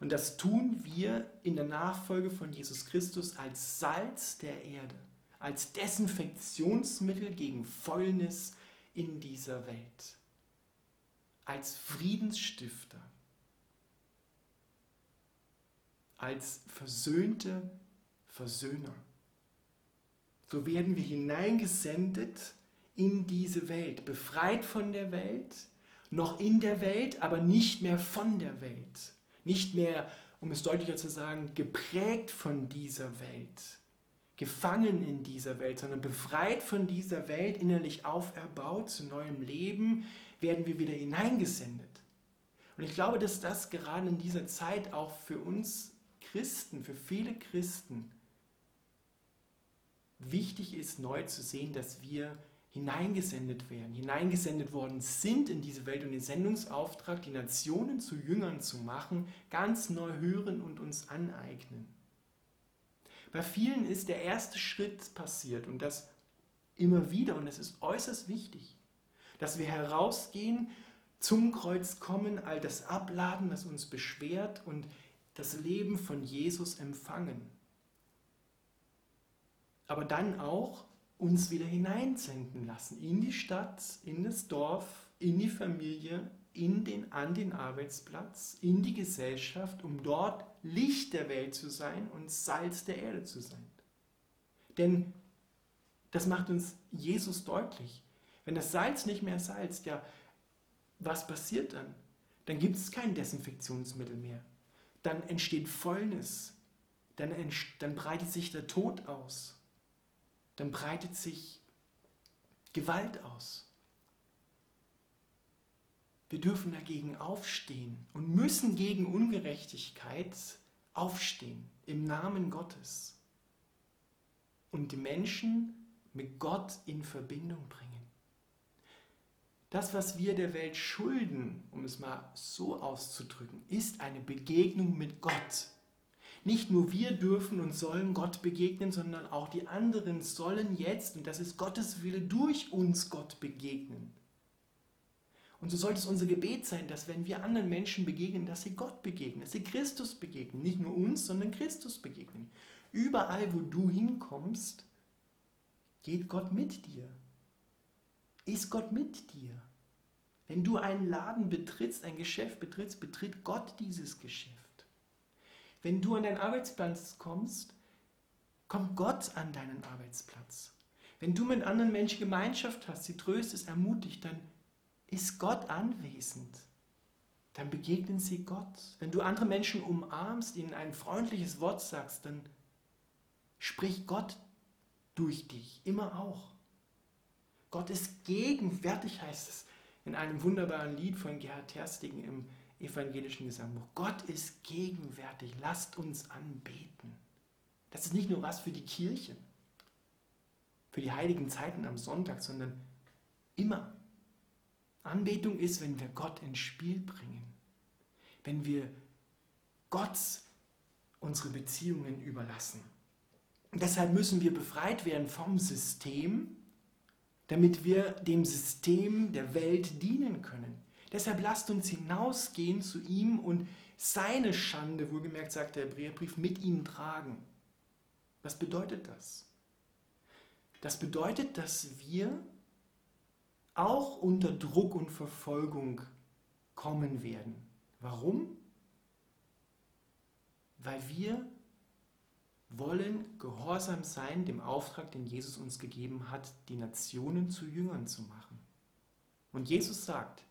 Und das tun wir in der Nachfolge von Jesus Christus als Salz der Erde, als Desinfektionsmittel gegen Fäulnis in dieser Welt, als Friedensstifter, als versöhnte Versöhner so werden wir hineingesendet in diese Welt, befreit von der Welt, noch in der Welt, aber nicht mehr von der Welt. Nicht mehr, um es deutlicher zu sagen, geprägt von dieser Welt, gefangen in dieser Welt, sondern befreit von dieser Welt, innerlich auferbaut zu neuem Leben, werden wir wieder hineingesendet. Und ich glaube, dass das gerade in dieser Zeit auch für uns Christen, für viele Christen wichtig ist, neu zu sehen, dass wir hineingesendet werden, hineingesendet worden sind in diese Welt und den Sendungsauftrag, die Nationen zu Jüngern zu machen, ganz neu hören und uns aneignen. Bei vielen ist der erste Schritt passiert und das immer wieder und es ist äußerst wichtig, dass wir herausgehen, zum Kreuz kommen, all das abladen, was uns beschwert und das Leben von Jesus empfangen. Aber dann auch uns wieder hineinsenden lassen in die Stadt, in das Dorf, in die Familie, in den, an den Arbeitsplatz, in die Gesellschaft, um dort Licht der Welt zu sein und Salz der Erde zu sein. Denn das macht uns Jesus deutlich. Wenn das Salz nicht mehr salzt, ja, was passiert dann? Dann gibt es kein Desinfektionsmittel mehr. Dann entsteht Fäulnis. Dann, dann breitet sich der Tod aus dann breitet sich Gewalt aus. Wir dürfen dagegen aufstehen und müssen gegen Ungerechtigkeit aufstehen im Namen Gottes und die Menschen mit Gott in Verbindung bringen. Das, was wir der Welt schulden, um es mal so auszudrücken, ist eine Begegnung mit Gott. Nicht nur wir dürfen und sollen Gott begegnen, sondern auch die anderen sollen jetzt, und das ist Gottes Wille, durch uns Gott begegnen. Und so sollte es unser Gebet sein, dass wenn wir anderen Menschen begegnen, dass sie Gott begegnen, dass sie Christus begegnen. Nicht nur uns, sondern Christus begegnen. Überall, wo du hinkommst, geht Gott mit dir. Ist Gott mit dir? Wenn du einen Laden betrittst, ein Geschäft betrittst, betritt Gott dieses Geschäft. Wenn du an deinen Arbeitsplatz kommst, kommt Gott an deinen Arbeitsplatz. Wenn du mit anderen Menschen Gemeinschaft hast, sie tröstest, ermutigt, dann ist Gott anwesend. Dann begegnen sie Gott. Wenn du andere Menschen umarmst, ihnen ein freundliches Wort sagst, dann spricht Gott durch dich, immer auch. Gott ist gegenwärtig, heißt es in einem wunderbaren Lied von Gerhard Terstigen im evangelischen Gesangbuch. Gott ist gegenwärtig. Lasst uns anbeten. Das ist nicht nur was für die Kirche, für die heiligen Zeiten am Sonntag, sondern immer. Anbetung ist, wenn wir Gott ins Spiel bringen, wenn wir Gott unsere Beziehungen überlassen. Und deshalb müssen wir befreit werden vom System, damit wir dem System der Welt dienen können. Deshalb lasst uns hinausgehen zu ihm und seine Schande, wohlgemerkt sagt der Hebräerbrief, mit ihm tragen. Was bedeutet das? Das bedeutet, dass wir auch unter Druck und Verfolgung kommen werden. Warum? Weil wir wollen gehorsam sein dem Auftrag, den Jesus uns gegeben hat, die Nationen zu Jüngern zu machen. Und Jesus sagt,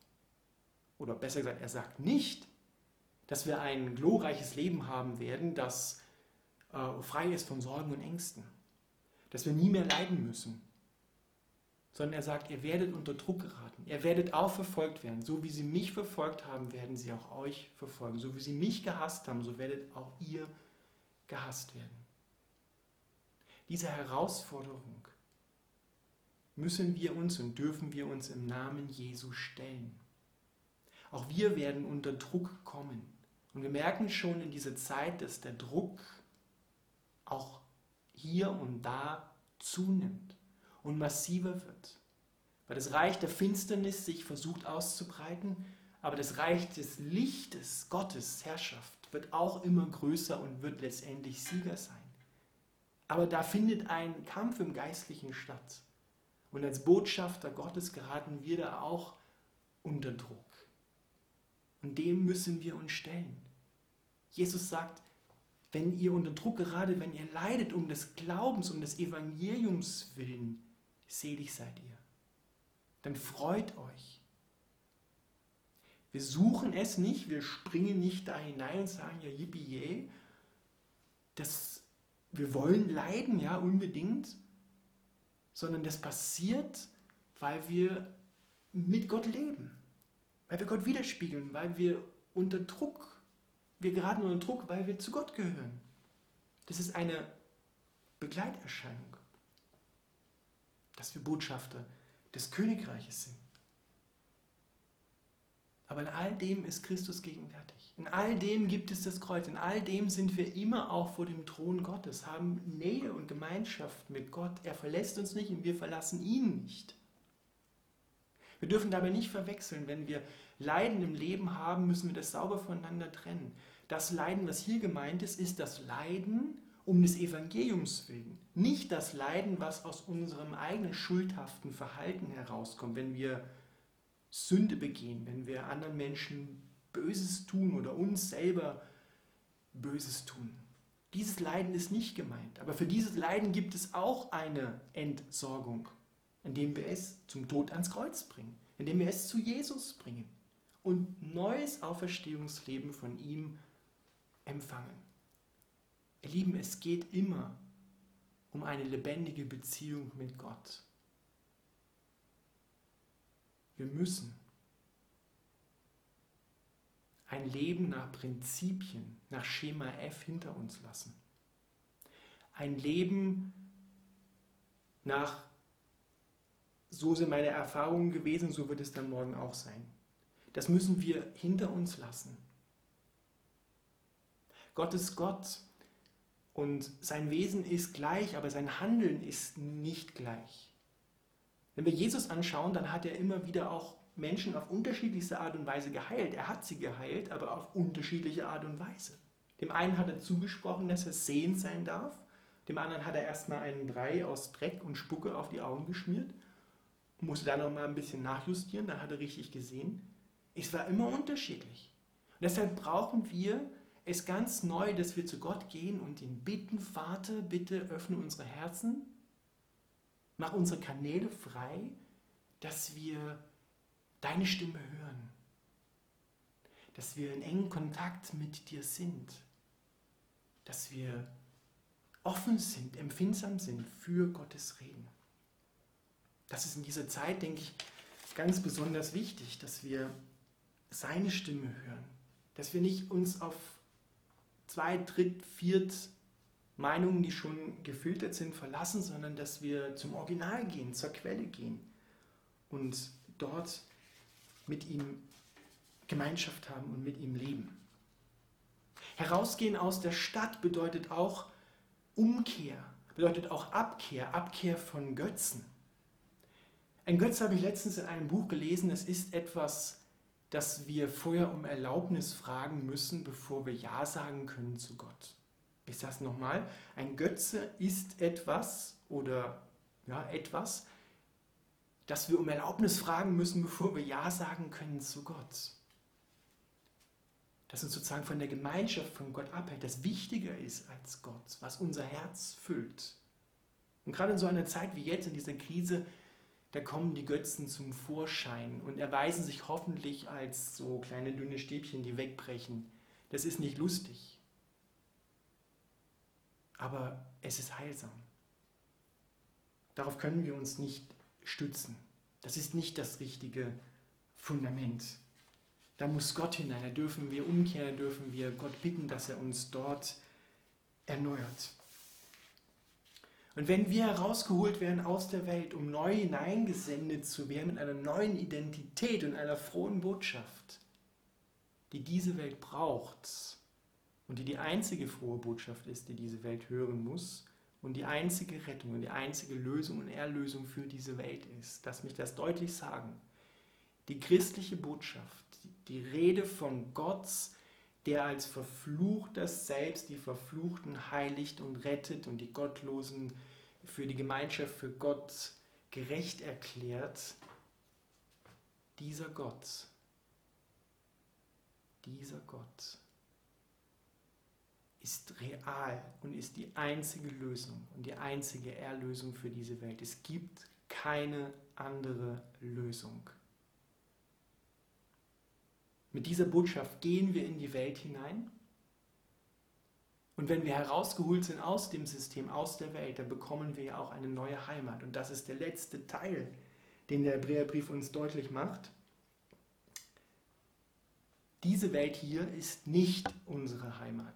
oder besser gesagt, er sagt nicht, dass wir ein glorreiches Leben haben werden, das äh, frei ist von Sorgen und Ängsten, dass wir nie mehr leiden müssen, sondern er sagt, ihr werdet unter Druck geraten, ihr werdet auch verfolgt werden. So wie sie mich verfolgt haben, werden sie auch euch verfolgen. So wie sie mich gehasst haben, so werdet auch ihr gehasst werden. Diese Herausforderung müssen wir uns und dürfen wir uns im Namen Jesu stellen. Auch wir werden unter Druck kommen. Und wir merken schon in dieser Zeit, dass der Druck auch hier und da zunimmt und massiver wird. Weil das Reich der Finsternis sich versucht auszubreiten, aber das Reich des Lichtes, Gottes Herrschaft, wird auch immer größer und wird letztendlich Sieger sein. Aber da findet ein Kampf im Geistlichen statt. Und als Botschafter Gottes geraten wir da auch unter Druck. Und dem müssen wir uns stellen. Jesus sagt, wenn ihr unter Druck gerade, wenn ihr leidet um des Glaubens, um des Evangeliums willen, selig seid ihr. Dann freut euch. Wir suchen es nicht, wir springen nicht da hinein und sagen, ja, yippie. Das, wir wollen leiden, ja, unbedingt, sondern das passiert, weil wir mit Gott leben weil wir Gott widerspiegeln, weil wir unter Druck. Wir geraten unter Druck, weil wir zu Gott gehören. Das ist eine Begleiterscheinung, dass wir Botschafter des Königreiches sind. Aber in all dem ist Christus gegenwärtig. In all dem gibt es das Kreuz. In all dem sind wir immer auch vor dem Thron Gottes, haben Nähe und Gemeinschaft mit Gott. Er verlässt uns nicht und wir verlassen ihn nicht. Wir dürfen dabei nicht verwechseln, wenn wir Leiden im Leben haben, müssen wir das sauber voneinander trennen. Das Leiden, was hier gemeint ist, ist das Leiden um des Evangeliums willen. Nicht das Leiden, was aus unserem eigenen schuldhaften Verhalten herauskommt, wenn wir Sünde begehen, wenn wir anderen Menschen Böses tun oder uns selber Böses tun. Dieses Leiden ist nicht gemeint, aber für dieses Leiden gibt es auch eine Entsorgung, indem wir es zum Tod ans Kreuz bringen, indem wir es zu Jesus bringen und neues Auferstehungsleben von ihm empfangen. Ihr Lieben, es geht immer um eine lebendige Beziehung mit Gott. Wir müssen ein Leben nach Prinzipien, nach Schema F hinter uns lassen. Ein Leben nach, so sind meine Erfahrungen gewesen, so wird es dann morgen auch sein. Das müssen wir hinter uns lassen. Gott ist Gott und sein Wesen ist gleich, aber sein Handeln ist nicht gleich. Wenn wir Jesus anschauen, dann hat er immer wieder auch Menschen auf unterschiedlichste Art und Weise geheilt. Er hat sie geheilt, aber auf unterschiedliche Art und Weise. Dem einen hat er zugesprochen, dass er sehend sein darf. Dem anderen hat er erstmal einen Brei aus Dreck und Spucke auf die Augen geschmiert. Musste dann noch mal ein bisschen nachjustieren, dann hat er richtig gesehen. Es war immer unterschiedlich. Und deshalb brauchen wir es ganz neu, dass wir zu Gott gehen und ihn bitten, Vater, bitte öffne unsere Herzen, Mach unsere Kanäle frei, dass wir deine Stimme hören, dass wir in engen Kontakt mit dir sind, dass wir offen sind, empfindsam sind für Gottes Reden. Das ist in dieser Zeit, denke ich, ganz besonders wichtig, dass wir seine Stimme hören, dass wir nicht uns auf zwei, dritt, viert Meinungen, die schon gefiltert sind, verlassen, sondern dass wir zum Original gehen, zur Quelle gehen und dort mit ihm Gemeinschaft haben und mit ihm leben. Herausgehen aus der Stadt bedeutet auch Umkehr, bedeutet auch Abkehr, Abkehr von Götzen. Ein Götz habe ich letztens in einem Buch gelesen, es ist etwas, das wir vorher um Erlaubnis fragen müssen, bevor wir Ja sagen können zu Gott. Ich sage es nochmal, ein Götze ist etwas oder ja, etwas, das wir um Erlaubnis fragen müssen, bevor wir Ja sagen können zu Gott. Das uns sozusagen von der Gemeinschaft von Gott abhält, das wichtiger ist als Gott, was unser Herz füllt. Und gerade in so einer Zeit wie jetzt, in dieser Krise, da kommen die Götzen zum Vorschein und erweisen sich hoffentlich als so kleine dünne Stäbchen, die wegbrechen. Das ist nicht lustig aber es ist heilsam. Darauf können wir uns nicht stützen. Das ist nicht das richtige Fundament. Da muss Gott hinein, da dürfen wir umkehren, dürfen wir Gott bitten, dass er uns dort erneuert. Und wenn wir herausgeholt werden aus der Welt, um neu hineingesendet zu werden mit einer neuen Identität und einer frohen Botschaft, die diese Welt braucht, und die die einzige frohe Botschaft ist, die diese Welt hören muss und die einzige Rettung und die einzige Lösung und Erlösung für diese Welt ist. Lass mich das deutlich sagen. Die christliche Botschaft, die Rede von Gott, der als verfluchter selbst die Verfluchten heiligt und rettet und die Gottlosen für die Gemeinschaft für Gott gerecht erklärt, dieser Gott, dieser Gott ist real und ist die einzige Lösung und die einzige Erlösung für diese Welt. Es gibt keine andere Lösung. Mit dieser Botschaft gehen wir in die Welt hinein. Und wenn wir herausgeholt sind aus dem System, aus der Welt, dann bekommen wir ja auch eine neue Heimat. Und das ist der letzte Teil, den der Hebräerbrief uns deutlich macht. diese Welt hier ist nicht unsere Heimat,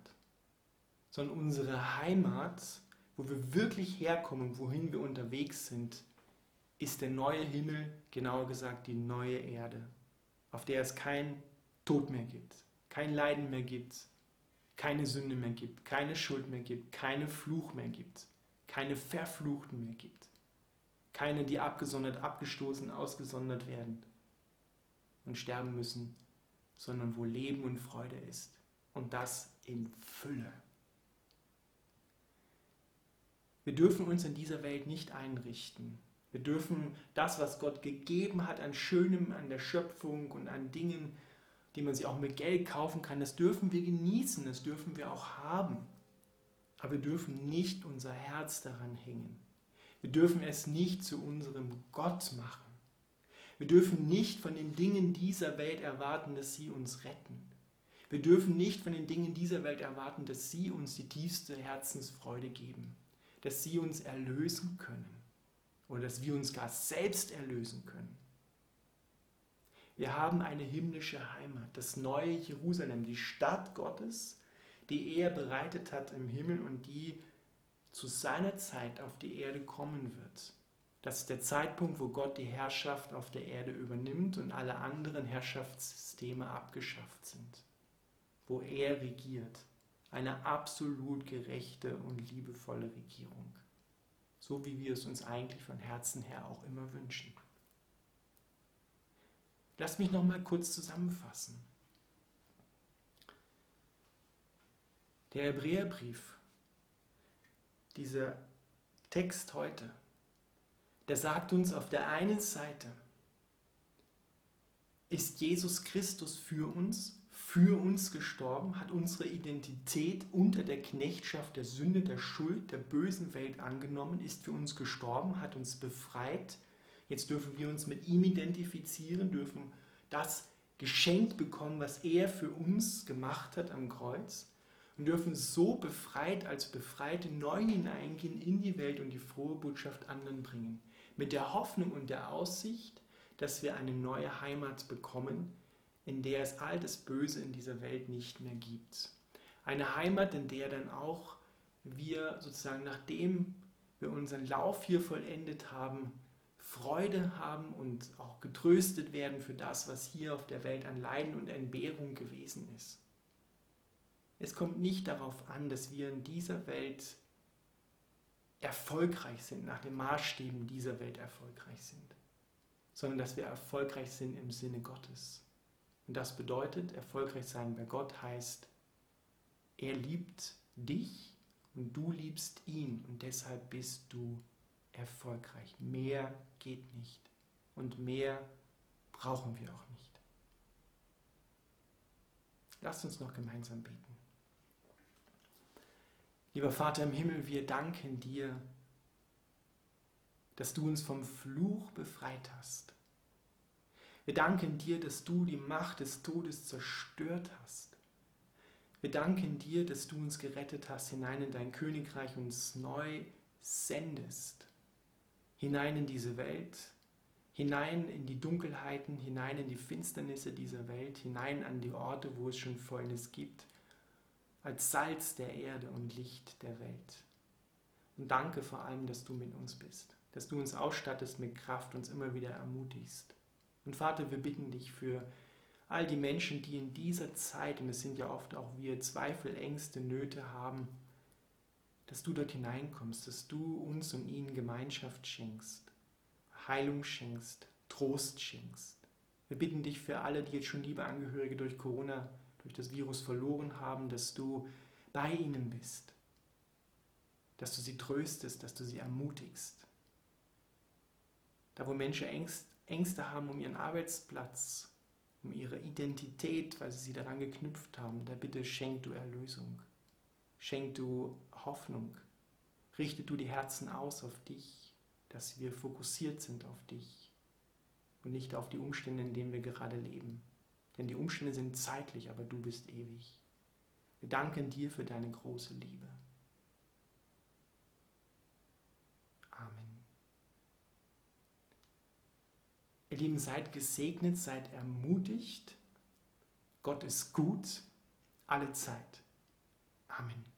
sondern unsere Heimat, wo wir wirklich herkommen, wohin wir unterwegs sind, ist der neue Himmel, genauer gesagt die neue Erde, auf der es kein Tod mehr gibt, kein Leiden mehr gibt, keine Sünde mehr gibt, keine Schuld mehr gibt, keine Fluch mehr gibt, keine Verfluchten mehr gibt, keine, die abgesondert, abgestoßen, ausgesondert werden und sterben müssen, sondern wo Leben und Freude ist. Und das in Fülle. Wir dürfen uns in dieser Welt nicht einrichten. Wir dürfen das, was Gott gegeben hat an Schönem, an der Schöpfung und an Dingen, die man sich auch mit Geld kaufen kann, das dürfen wir genießen, das dürfen wir auch haben. Aber wir dürfen nicht unser Herz daran hängen. Wir dürfen es nicht zu unserem Gott machen. Wir dürfen nicht von den Dingen dieser Welt erwarten, dass sie uns retten. Wir dürfen nicht von den Dingen dieser Welt erwarten, dass sie uns die tiefste Herzensfreude geben, dass sie uns erlösen können oder dass wir uns gar selbst erlösen können. Wir haben eine himmlische Heimat, das neue Jerusalem, die Stadt Gottes, die er bereitet hat im Himmel und die zu seiner Zeit auf die Erde kommen wird. Das ist der Zeitpunkt, wo Gott die Herrschaft auf der Erde übernimmt und alle anderen Herrschaftssysteme abgeschafft sind. Wo er regiert. Eine absolut gerechte und liebevolle Regierung. So wie wir es uns eigentlich von Herzen her auch immer wünschen. Lass mich noch mal kurz zusammenfassen. Der Hebräerbrief, dieser Text heute, der sagt uns auf der einen Seite, ist Jesus Christus für uns, für uns gestorben, hat unsere Identität unter der Knechtschaft der Sünde, der Schuld, der bösen Welt angenommen, ist für uns gestorben, hat uns befreit. Jetzt dürfen wir uns mit ihm identifizieren, dürfen das geschenkt bekommen, was er für uns gemacht hat am Kreuz und dürfen so befreit als Befreite neu hineingehen in die Welt und die frohe Botschaft anderen bringen mit der Hoffnung und der Aussicht, dass wir eine neue Heimat bekommen, in der es all das Böse in dieser Welt nicht mehr gibt. Eine Heimat, in der dann auch wir sozusagen, nachdem wir unseren Lauf hier vollendet haben, Freude haben und auch getröstet werden für das, was hier auf der Welt an Leiden und Entbehrung gewesen ist. Es kommt nicht darauf an, dass wir in dieser Welt erfolgreich sind, nach den Maßstäben dieser Welt erfolgreich sind, sondern dass wir erfolgreich sind im Sinne Gottes. Und das bedeutet, erfolgreich sein bei Gott heißt, er liebt dich und du liebst ihn und deshalb bist du erfolgreich. Mehr geht nicht und mehr brauchen wir auch nicht. Lasst uns noch gemeinsam beten. Lieber Vater im Himmel, wir danken dir, dass du uns vom Fluch befreit hast. Wir danken dir, dass du die Macht des Todes zerstört hast. Wir danken dir, dass du uns gerettet hast, hinein in dein Königreich, uns neu sendest, hinein in diese Welt, hinein in die Dunkelheiten, hinein in die Finsternisse dieser Welt, hinein an die Orte, wo es schon Fäulnis gibt als Salz der Erde und Licht der Welt. Und danke vor allem, dass du mit uns bist, dass du uns ausstattest mit Kraft, uns immer wieder ermutigst. Und Vater, wir bitten dich für all die Menschen, die in dieser Zeit, und es sind ja oft auch wir, Zweifel, Ängste, Nöte haben, dass du dort hineinkommst, dass du uns und ihnen Gemeinschaft schenkst, Heilung schenkst, Trost schenkst. Wir bitten dich für alle, die jetzt schon liebe Angehörige durch Corona durch das Virus verloren haben, dass du bei ihnen bist, dass du sie tröstest, dass du sie ermutigst. Da wo Menschen Ängste haben um ihren Arbeitsplatz, um ihre Identität, weil sie sie daran geknüpft haben, da bitte schenk du Erlösung, schenk du Hoffnung, richte du die Herzen aus auf dich, dass wir fokussiert sind auf dich und nicht auf die Umstände, in denen wir gerade leben. Denn die Umstände sind zeitlich, aber du bist ewig. Wir danken dir für deine große Liebe. Amen. Ihr Lieben, seid gesegnet, seid ermutigt Gott ist gut, alle Zeit. Amen.